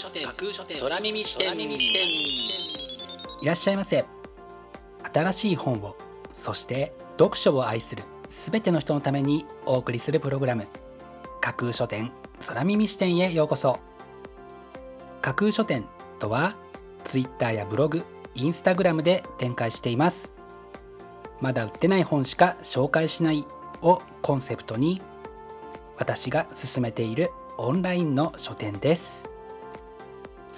書店架空書店空耳視点。いらっしゃいませ。新しい本をそして読書を愛するすべての人のためにお送りするプログラム。架空書店空耳視点へようこそ。架空書店とは Twitter やブログインスタグラムで展開しています。まだ売ってない本しか紹介しないをコンセプトに私が進めているオンラインの書店です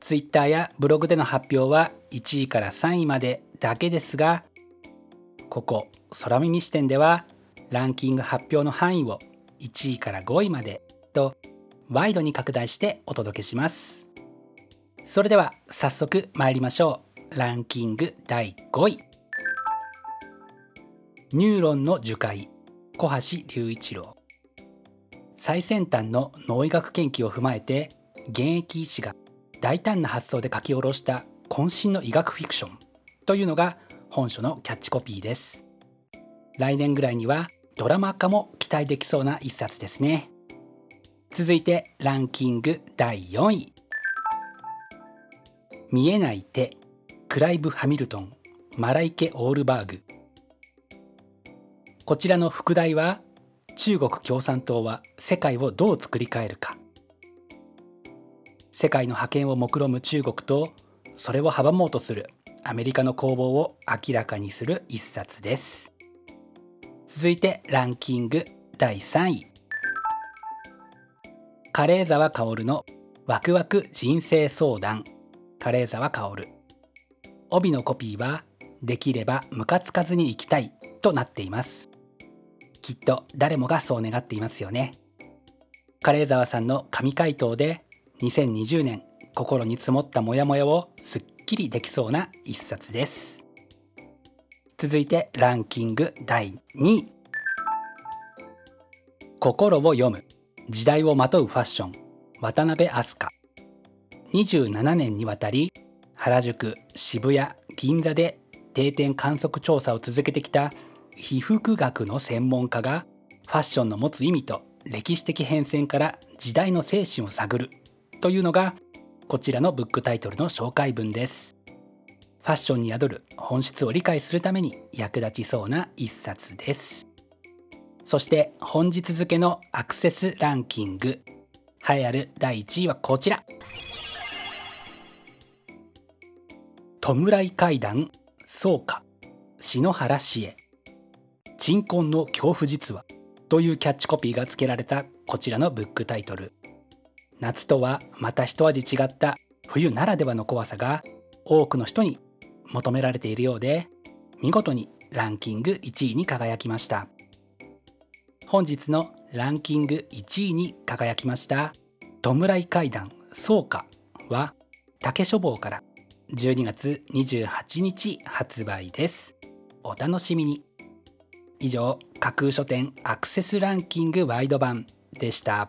Twitter やブログでの発表は1位から3位までだけですがここ空耳視点ではランキング発表の範囲を1位から5位までとワイドに拡大してお届けします。それでは早速参りましょう。ランキング第5位。ニューロンの樹海小橋隆一郎。最先端の脳医学研究を踏まえて現役医師が大胆な発想で書き下ろした渾身の医学フィクションというのが本書のキャッチコピーです。来年ぐらいにはドラマ化も期待できそうな一冊ですね。続いてランキング第4位。見えない手クライブ・ハミルトンマライケ・オールバーグ。こちらの副題は中国共産党は世界をどう作り変えるか。世界の覇権を目論む中国とそれを阻もうとするアメリカの攻防を明らかにする一冊です。続いてランキング第3位。カレー沢薫のワクワク人生相談。カレー沢薫帯のコピーはできればムカつかずに行きたいとなっています。きっと誰もがそう願っていますよね。カレー沢さんの神回答で2020年心に積もったモヤモヤをすっきりできそうな一冊です。続いてランキング第2位。心を読む。時代をまとうファッション。渡辺飛鳥27年にわたり原宿渋谷銀座で定点観測調査を続けてきた被服学の専門家がファッションの持つ意味と歴史的変遷から時代の精神を探る。というのがこちらのブックタイトルの紹介文です。ファッションに宿る本質を理解するために役立ちそうな一冊です。そして本日付のアクセスランキング。栄えある第1位はこちら。弔い階段。草加篠原市へ。鎮魂の恐怖実話。というキャッチコピーが付けられたこちらのブックタイトル。夏とはまた一味違った冬ならではの怖さが多くの人に求められているようで見事にランキング1位に輝きました。本日のランキング1位に輝きました弔い階段草加は竹書房から12月28日発売です。お楽しみに。以上架空書店アクセスランキングワイド版でした。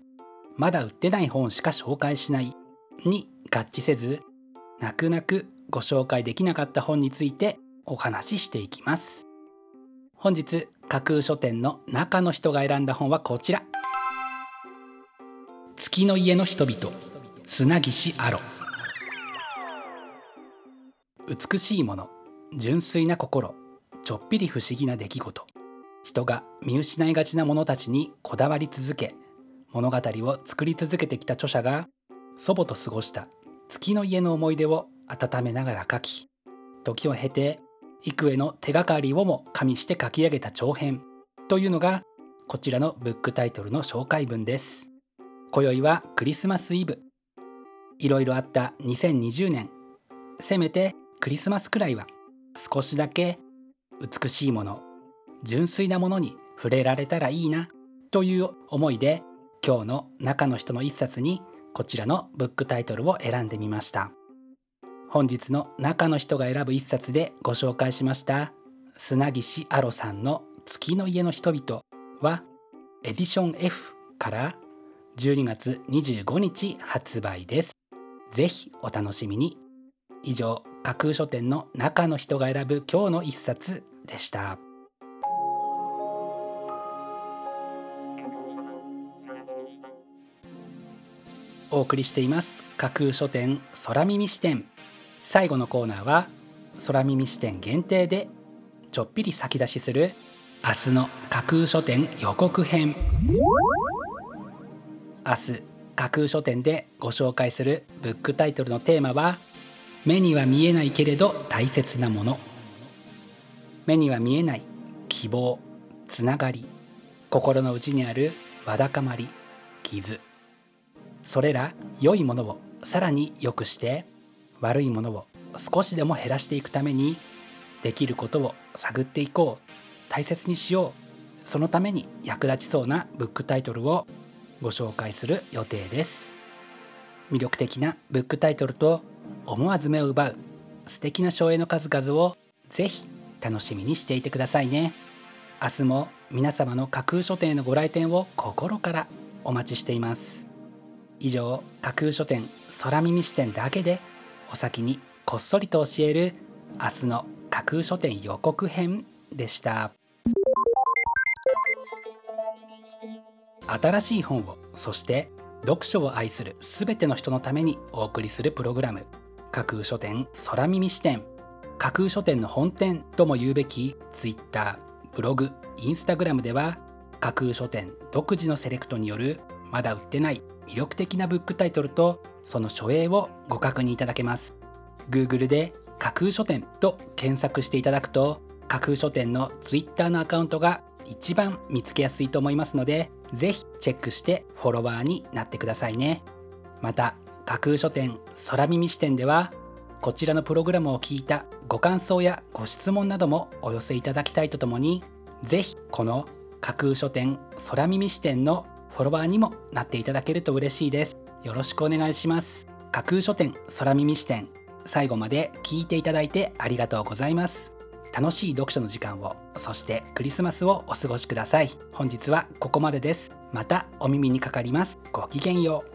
まだ売ってない本しか紹介しない。に合致せず泣く泣くご紹介できなかった本についてお話ししていきます。本日架空書店の中の人が選んだ本はこちら。月の家の人々砂岸アロ。美しいもの純粋な心ちょっぴり不思議な出来事。人が見失いがちなものたちにこだわり続け物語を作り続けてきた著者が祖母と過ごした月の家の思い出を温めながら書き時を経て幾重の手がかりをも加味して書き上げた長編というのがこちらのブックタイトルの紹介文です。今宵はクリスマスイブ。いろいろあった2020年せめてクリスマスくらいは少しだけ美しいもの純粋なものに触れられたらいいなという思いで今日の中の人の一冊にこちらのブックタイトルを選んでみました。本日の中の人が選ぶ一冊でご紹介しました。砂岸アロさんの月の家の人々はエディション F から12月25日発売です。ぜひお楽しみに。以上架空書店の中の人が選ぶ今日の一冊でした。お送りしています。架空書店空耳視点。最後のコーナーは空耳視点限定でちょっぴり先出しする明日の架空書店予告編。明日架空書店でご紹介するブックタイトルのテーマは目には見えないけれど大切なもの。目には見えない希望つながり心の内にあるわだかまり傷。それら良いものをさらに良くして悪いものを少しでも減らしていくためにできることを探っていこう大切にしようそのために役立ちそうなブックタイトルをご紹介する予定です。魅力的なブックタイトルと思わず目を奪う素敵な省エの数々をぜひ楽しみにしていてくださいね。明日も皆様の架空書店へのご来店を心からお待ちしています。以上架空書店空耳視点だけでお先にこっそりと教える明日の架空書店予告編でした。新しい本をそして読書を愛する全ての人のためにお送りするプログラム。架空書店空耳視点架空書店の本店とも言うべき Twitter ブログインスタグラムでは架空書店独自のセレクトによるまだ売ってない魅力的なブックタイトルとその書影をご確認いただけます。Google で架空書店と検索していただくと架空書店の Twitter のアカウントが一番見つけやすいと思いますのでぜひチェックしてフォロワーになってくださいね。また架空書店空耳視点ではこちらのプログラムを聞いたご感想やご質問などもお寄せいただきたいとともにぜひこの架空書店空耳視点のフォロワーにもなっていただけると嬉しいです。よろしくお願いします。架空書店空耳視点。最後まで聞いていただいてありがとうございます。楽しい読書の時間をそしてクリスマスをお過ごしください。本日はここまでです。またお耳にかかります。ごきげんよう。